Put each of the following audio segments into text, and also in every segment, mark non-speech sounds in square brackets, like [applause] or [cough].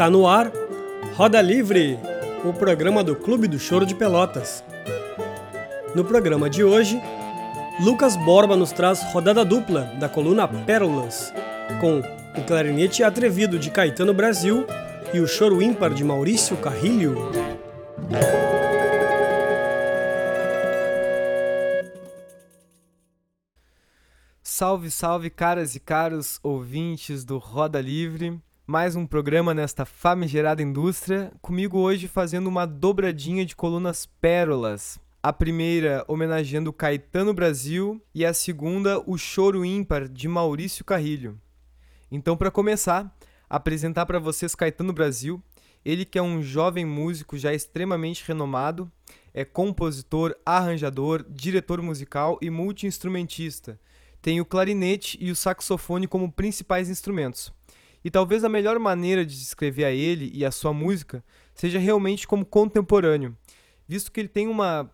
Está no ar Roda Livre, o programa do Clube do Choro de Pelotas. No programa de hoje, Lucas Borba nos traz rodada dupla da coluna Pérolas, com o clarinete atrevido de Caetano Brasil e o choro ímpar de Maurício Carrilho. Salve, salve, caras e caros ouvintes do Roda Livre. Mais um programa nesta famigerada indústria. Comigo hoje fazendo uma dobradinha de colunas pérolas. A primeira homenageando Caetano Brasil e a segunda o Choro Ímpar de Maurício Carrilho. Então, para começar, apresentar para vocês Caetano Brasil, ele que é um jovem músico já extremamente renomado, é compositor, arranjador, diretor musical e multiinstrumentista tem o clarinete e o saxofone como principais instrumentos. E talvez a melhor maneira de descrever a ele e a sua música seja realmente como contemporâneo, visto que ele tem uma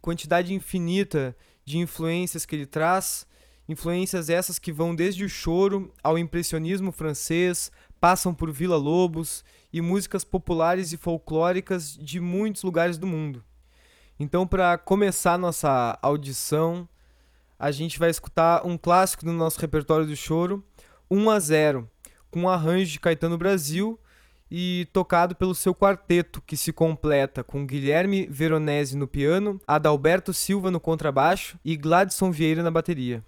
quantidade infinita de influências que ele traz, influências essas que vão desde o choro ao impressionismo francês, passam por Vila Lobos e músicas populares e folclóricas de muitos lugares do mundo. Então, para começar nossa audição, a gente vai escutar um clássico do nosso repertório do choro, 1 a 0, com arranjo de Caetano Brasil e tocado pelo seu quarteto, que se completa com Guilherme Veronese no piano, Adalberto Silva no contrabaixo e Gladson Vieira na bateria.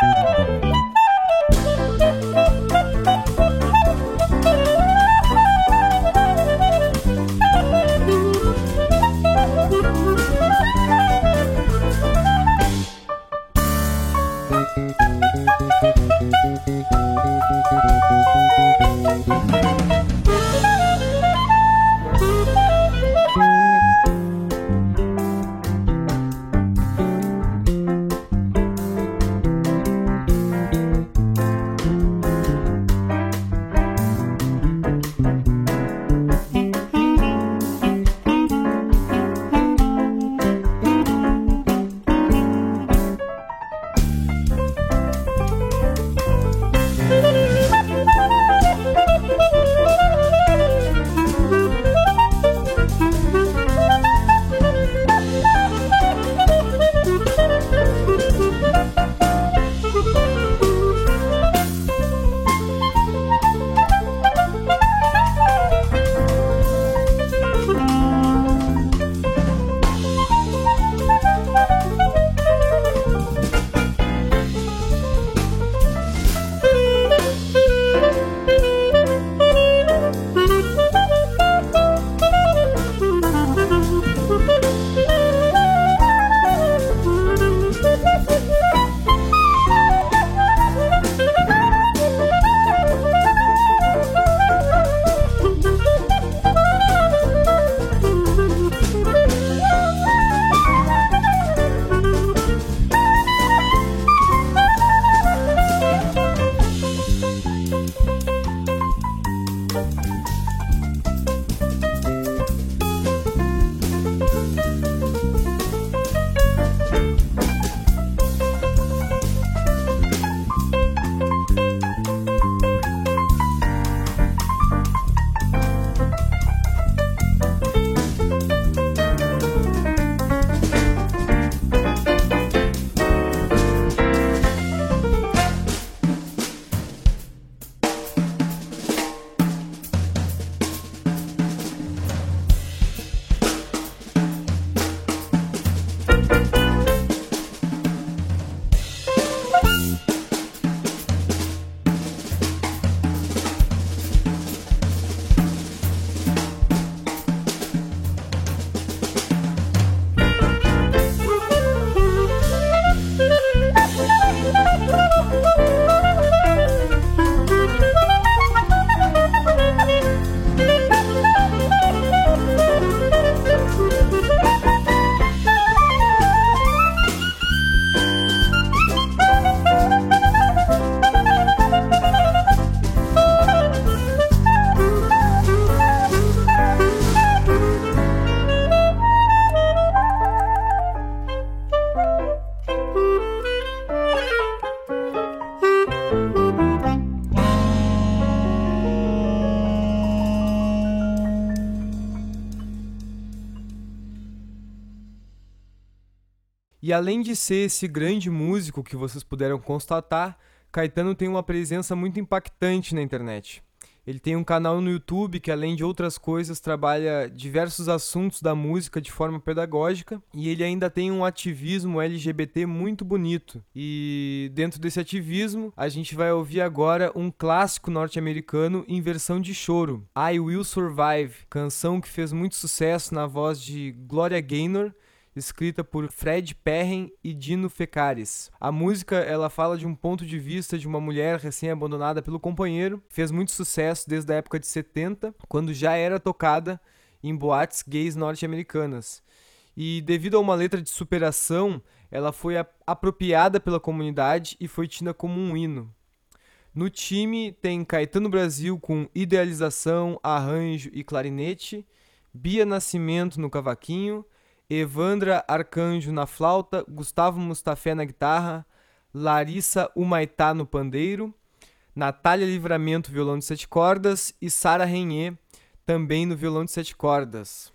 Música E além de ser esse grande músico que vocês puderam constatar, Caetano tem uma presença muito impactante na internet. Ele tem um canal no YouTube que, além de outras coisas, trabalha diversos assuntos da música de forma pedagógica e ele ainda tem um ativismo LGBT muito bonito. E dentro desse ativismo, a gente vai ouvir agora um clássico norte-americano em versão de choro, I Will Survive, canção que fez muito sucesso na voz de Gloria Gaynor escrita por Fred Perren e Dino Fecares. A música ela fala de um ponto de vista de uma mulher recém-abandonada pelo companheiro, fez muito sucesso desde a época de 70, quando já era tocada em boates gays norte-americanas. E devido a uma letra de superação, ela foi apropriada pela comunidade e foi tida como um hino. No time tem Caetano Brasil com idealização, arranjo e clarinete, Bia Nascimento no cavaquinho, Evandra Arcanjo na flauta, Gustavo Mustafé na guitarra, Larissa Humaitá no pandeiro, Natália Livramento violão de sete cordas e Sara Renier também no violão de sete cordas.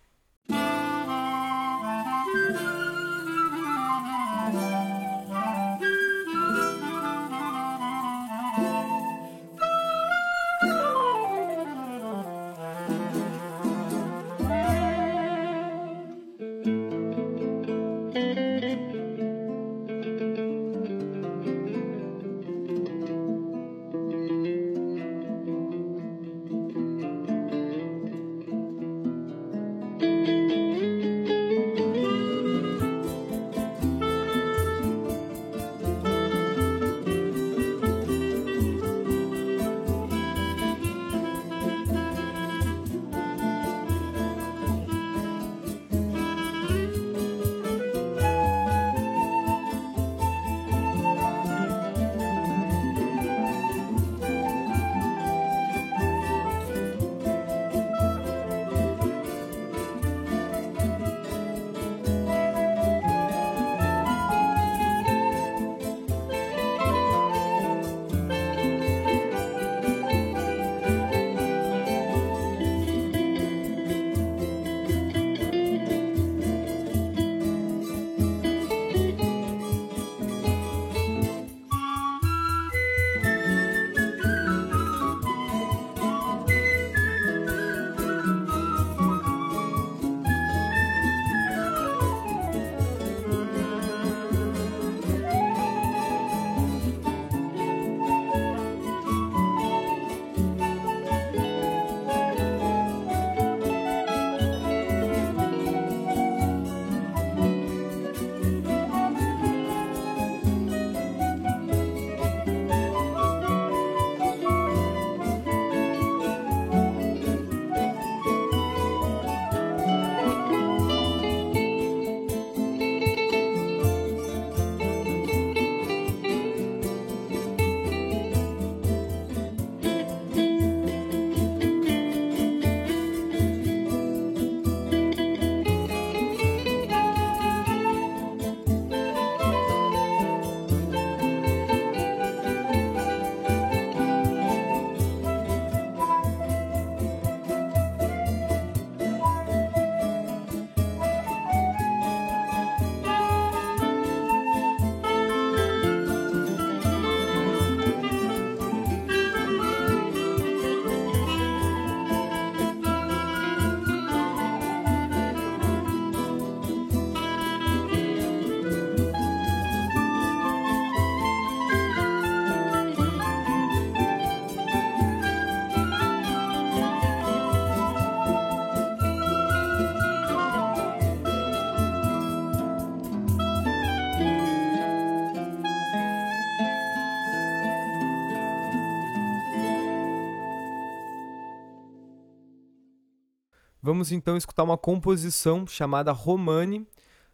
Vamos então escutar uma composição chamada Romani,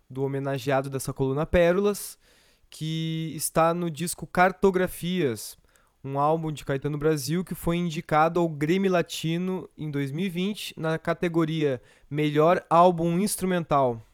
do homenageado dessa coluna Pérolas, que está no disco Cartografias, um álbum de Caetano Brasil que foi indicado ao Grêmio Latino em 2020 na categoria Melhor Álbum Instrumental.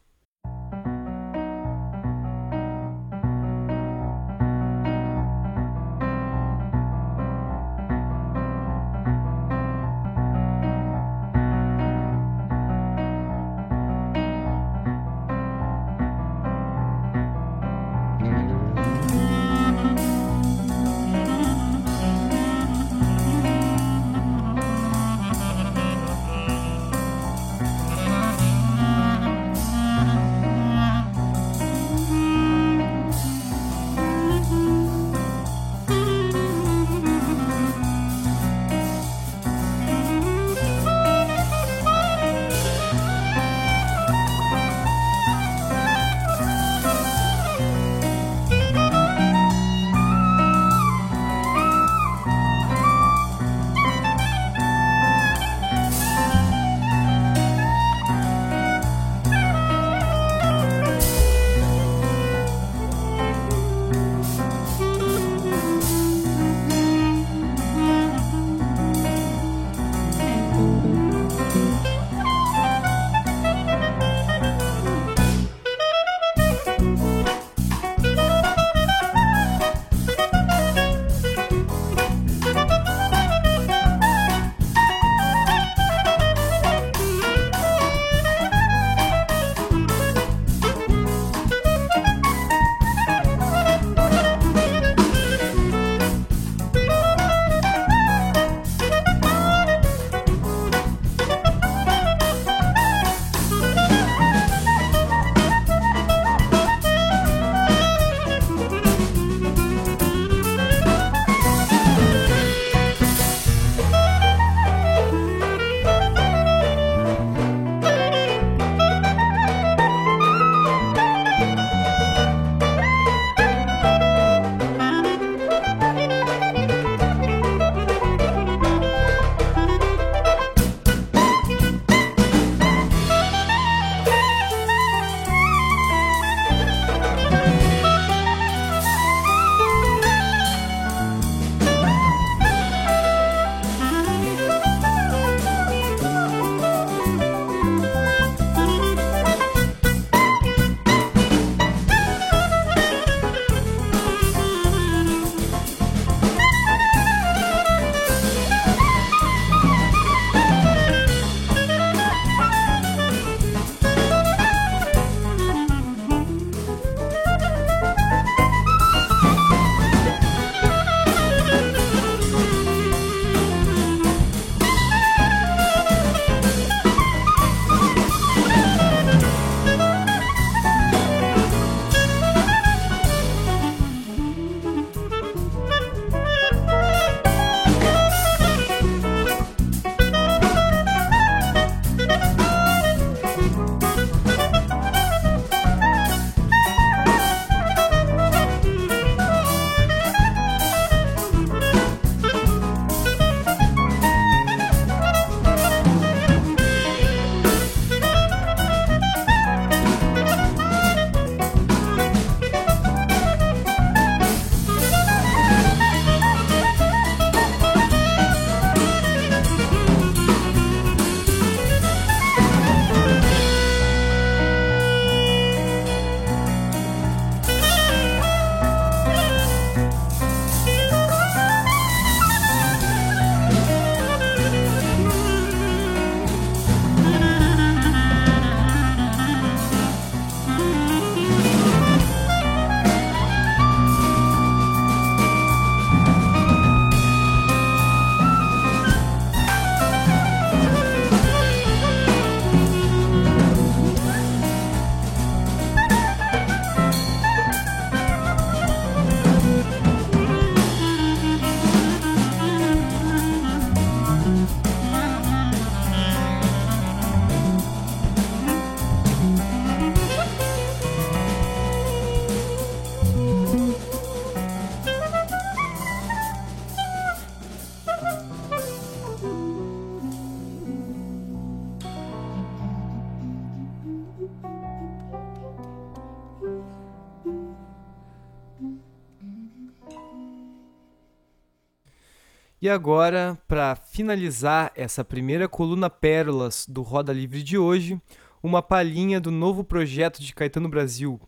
E agora, para finalizar essa primeira coluna Pérolas do Roda Livre de hoje, uma palhinha do novo projeto de Caetano Brasil,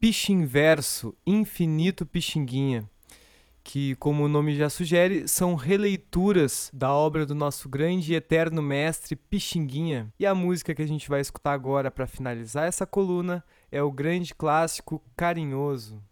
Pixinverso, Infinito Pixinguinha, que, como o nome já sugere, são releituras da obra do nosso grande e eterno mestre Pixinguinha. E a música que a gente vai escutar agora para finalizar essa coluna é o grande clássico Carinhoso.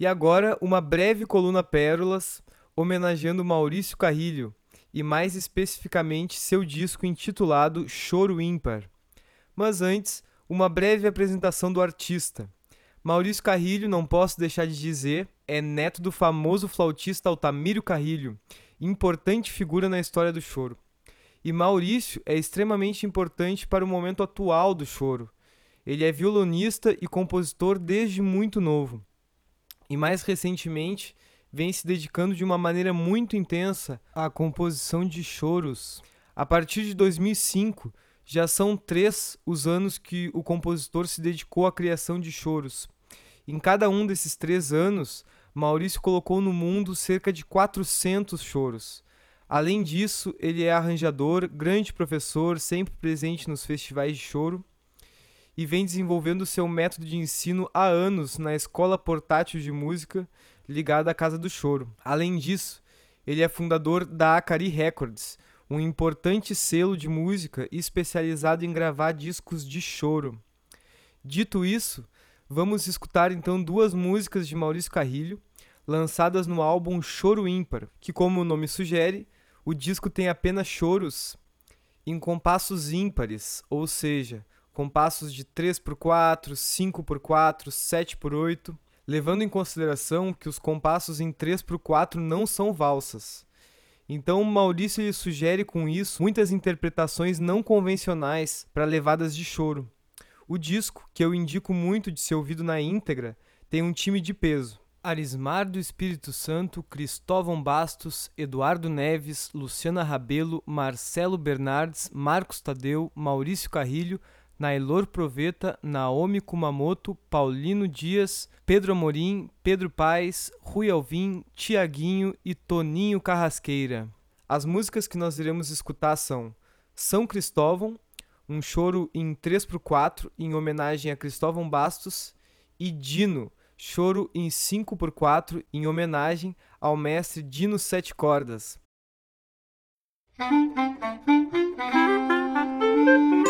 E agora, uma breve coluna Pérolas homenageando Maurício Carrilho e mais especificamente seu disco intitulado Choro Ímpar. Mas antes, uma breve apresentação do artista. Maurício Carrilho, não posso deixar de dizer, é neto do famoso flautista Altamiro Carrilho, importante figura na história do choro. E Maurício é extremamente importante para o momento atual do choro. Ele é violonista e compositor desde muito novo. E mais recentemente, vem se dedicando de uma maneira muito intensa à composição de choros. A partir de 2005, já são três os anos que o compositor se dedicou à criação de choros. Em cada um desses três anos, Maurício colocou no mundo cerca de 400 choros. Além disso, ele é arranjador, grande professor, sempre presente nos festivais de choro e vem desenvolvendo seu método de ensino há anos na Escola Portátil de Música, ligada à Casa do Choro. Além disso, ele é fundador da Acari Records, um importante selo de música especializado em gravar discos de choro. Dito isso, vamos escutar então duas músicas de Maurício Carrilho, lançadas no álbum Choro Ímpar, que, como o nome sugere, o disco tem apenas choros em compassos ímpares, ou seja, compassos de 3x4, 5x4, 7x8 levando em consideração que os compassos em 3 por 4 não são valsas. Então Maurício lhe sugere com isso muitas interpretações não convencionais para levadas de choro. O disco, que eu indico muito de ser ouvido na íntegra, tem um time de peso. Arismar do Espírito Santo, Cristóvão Bastos, Eduardo Neves, Luciana Rabelo, Marcelo Bernardes, Marcos Tadeu, Maurício Carrilho, Nailor Proveta, Naomi Kumamoto, Paulino Dias, Pedro Amorim, Pedro Paes, Rui Alvim, Tiaguinho e Toninho Carrasqueira. As músicas que nós iremos escutar são São Cristóvão, um choro em 3x4 em homenagem a Cristóvão Bastos, e Dino, choro em 5x4 em homenagem ao mestre Dino Sete Cordas. [laughs]